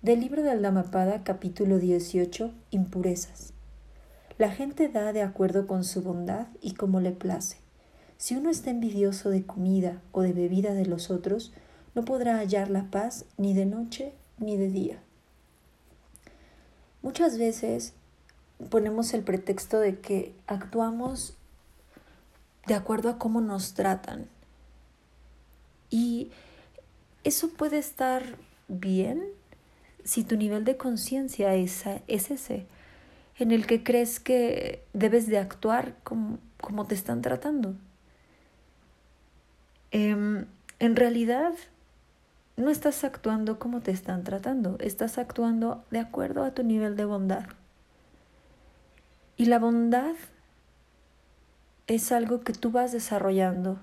Del libro del Dhammapada, capítulo 18, Impurezas. La gente da de acuerdo con su bondad y como le place. Si uno está envidioso de comida o de bebida de los otros, no podrá hallar la paz ni de noche ni de día. Muchas veces ponemos el pretexto de que actuamos de acuerdo a cómo nos tratan. Y eso puede estar bien si tu nivel de conciencia es, es, ese, en el que crees que debes de actuar como, como te están tratando. Em, en realidad, no estás actuando como te están tratando, estás actuando de acuerdo a tu nivel de bondad. Y la bondad es algo que tú vas desarrollando,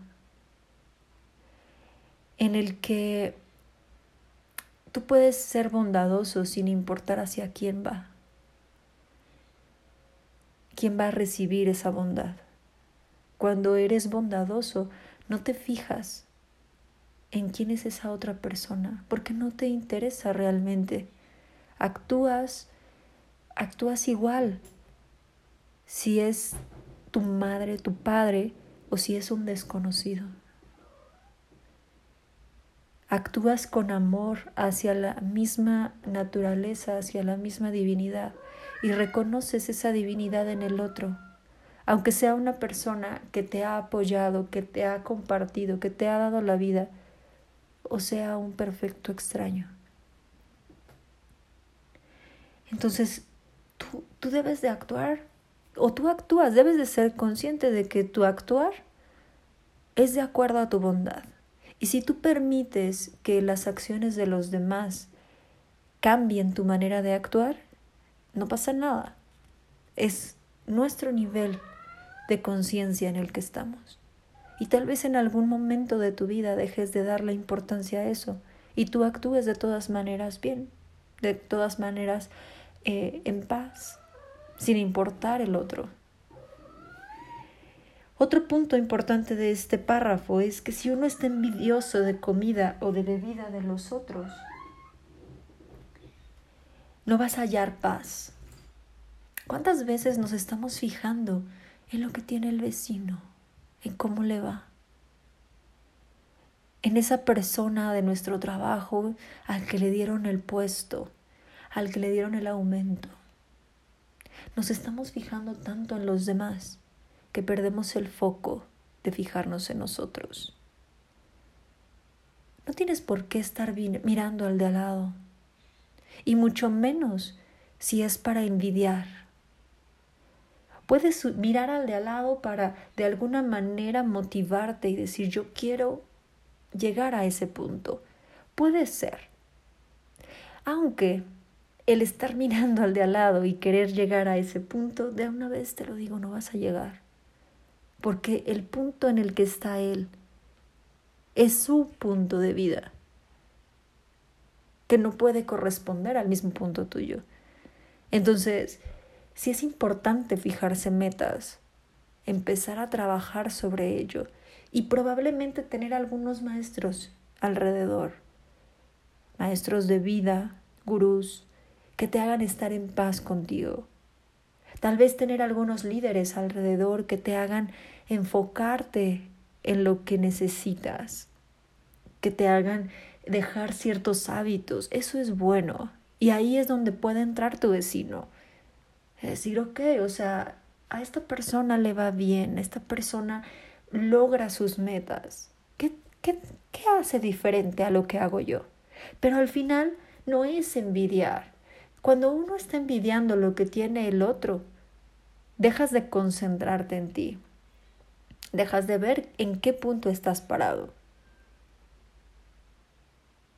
en el que Tú puedes ser bondadoso sin importar hacia quién va. ¿Quién va a recibir esa bondad? Cuando eres bondadoso, no te fijas en quién es esa otra persona, porque no te interesa realmente. Actúas, actúas igual. Si es tu madre, tu padre, o si es un desconocido actúas con amor hacia la misma naturaleza, hacia la misma divinidad y reconoces esa divinidad en el otro, aunque sea una persona que te ha apoyado, que te ha compartido, que te ha dado la vida, o sea un perfecto extraño. Entonces, tú, tú debes de actuar, o tú actúas, debes de ser consciente de que tu actuar es de acuerdo a tu bondad. Y si tú permites que las acciones de los demás cambien tu manera de actuar, no pasa nada. Es nuestro nivel de conciencia en el que estamos. Y tal vez en algún momento de tu vida dejes de darle importancia a eso y tú actúes de todas maneras bien, de todas maneras eh, en paz, sin importar el otro. Otro punto importante de este párrafo es que si uno está envidioso de comida o de bebida de los otros, no vas a hallar paz. ¿Cuántas veces nos estamos fijando en lo que tiene el vecino, en cómo le va? En esa persona de nuestro trabajo al que le dieron el puesto, al que le dieron el aumento. Nos estamos fijando tanto en los demás que perdemos el foco de fijarnos en nosotros. No tienes por qué estar mirando al de al lado, y mucho menos si es para envidiar. Puedes mirar al de al lado para de alguna manera motivarte y decir yo quiero llegar a ese punto. Puede ser. Aunque el estar mirando al de al lado y querer llegar a ese punto, de una vez te lo digo, no vas a llegar porque el punto en el que está Él es su punto de vida, que no puede corresponder al mismo punto tuyo. Entonces, si es importante fijarse metas, empezar a trabajar sobre ello y probablemente tener algunos maestros alrededor, maestros de vida, gurús, que te hagan estar en paz contigo. Tal vez tener algunos líderes alrededor que te hagan enfocarte en lo que necesitas, que te hagan dejar ciertos hábitos. Eso es bueno. Y ahí es donde puede entrar tu vecino. Decir, ok, o sea, a esta persona le va bien, esta persona logra sus metas. ¿Qué, qué, qué hace diferente a lo que hago yo? Pero al final no es envidiar. Cuando uno está envidiando lo que tiene el otro, dejas de concentrarte en ti dejas de ver en qué punto estás parado.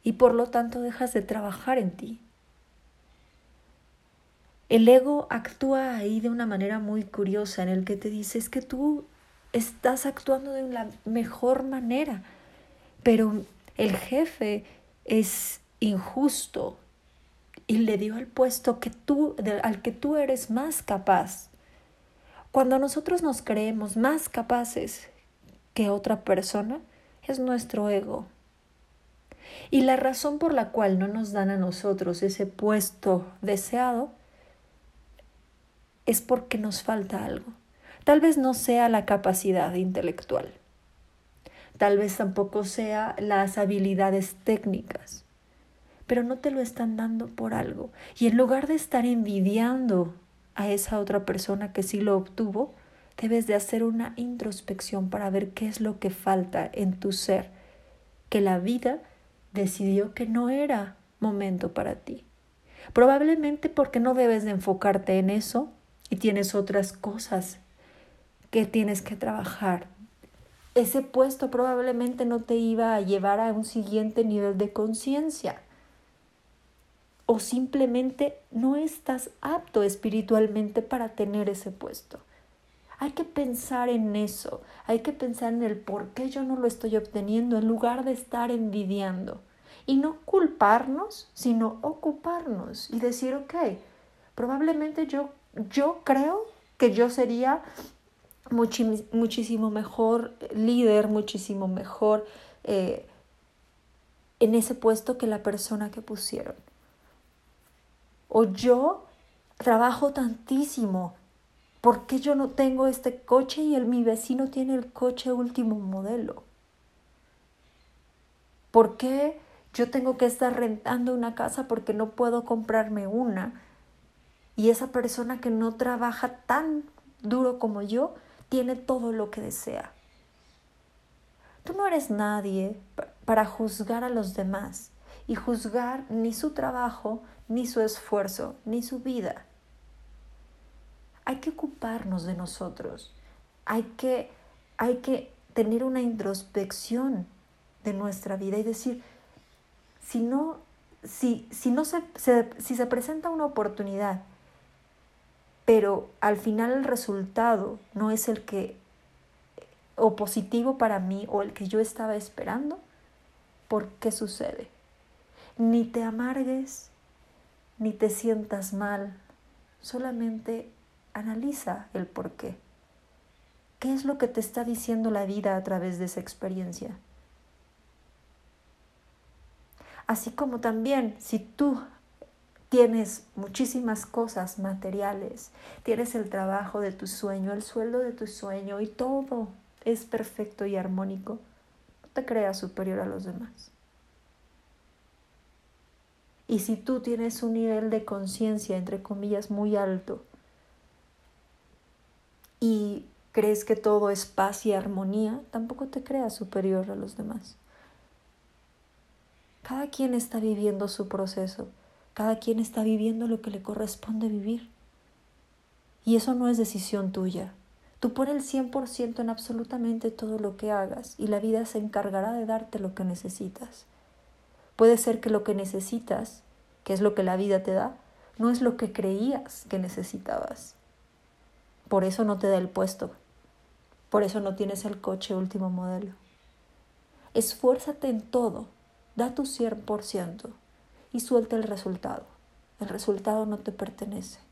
Y por lo tanto dejas de trabajar en ti. El ego actúa ahí de una manera muy curiosa en el que te dice es que tú estás actuando de la mejor manera, pero el jefe es injusto y le dio el puesto que tú, al que tú eres más capaz. Cuando nosotros nos creemos más capaces que otra persona, es nuestro ego. Y la razón por la cual no nos dan a nosotros ese puesto deseado es porque nos falta algo. Tal vez no sea la capacidad intelectual. Tal vez tampoco sea las habilidades técnicas. Pero no te lo están dando por algo. Y en lugar de estar envidiando a esa otra persona que sí lo obtuvo, debes de hacer una introspección para ver qué es lo que falta en tu ser, que la vida decidió que no era momento para ti. Probablemente porque no debes de enfocarte en eso y tienes otras cosas que tienes que trabajar. Ese puesto probablemente no te iba a llevar a un siguiente nivel de conciencia. O simplemente no estás apto espiritualmente para tener ese puesto. Hay que pensar en eso, hay que pensar en el por qué yo no lo estoy obteniendo en lugar de estar envidiando. Y no culparnos, sino ocuparnos y decir, ok, probablemente yo yo creo que yo sería muchísimo mejor líder, muchísimo mejor eh, en ese puesto que la persona que pusieron. O yo trabajo tantísimo, ¿por qué yo no tengo este coche y el, mi vecino tiene el coche último modelo? ¿Por qué yo tengo que estar rentando una casa porque no puedo comprarme una? Y esa persona que no trabaja tan duro como yo tiene todo lo que desea. Tú no eres nadie para juzgar a los demás y juzgar ni su trabajo, ni su esfuerzo, ni su vida. Hay que ocuparnos de nosotros. Hay que, hay que tener una introspección de nuestra vida y decir, si no, si, si no se, si se presenta una oportunidad pero al final el resultado no es el que o positivo para mí o el que yo estaba esperando, ¿por qué sucede? Ni te amargues, ni te sientas mal, solamente analiza el por qué. ¿Qué es lo que te está diciendo la vida a través de esa experiencia? Así como también si tú tienes muchísimas cosas materiales, tienes el trabajo de tu sueño, el sueldo de tu sueño y todo es perfecto y armónico, no te creas superior a los demás. Y si tú tienes un nivel de conciencia, entre comillas, muy alto, y crees que todo es paz y armonía, tampoco te creas superior a los demás. Cada quien está viviendo su proceso cada quien está viviendo lo que le corresponde vivir. Y eso no es decisión tuya. Tú pon el 100% en absolutamente todo lo que hagas y la vida se encargará de darte lo que necesitas. Puede ser que lo que necesitas, que es lo que la vida te da, no es lo que creías que necesitabas. Por eso no te da el puesto. Por eso no tienes el coche último modelo. Esfuérzate en todo. Da tu 100% y suelta el resultado. El resultado no te pertenece.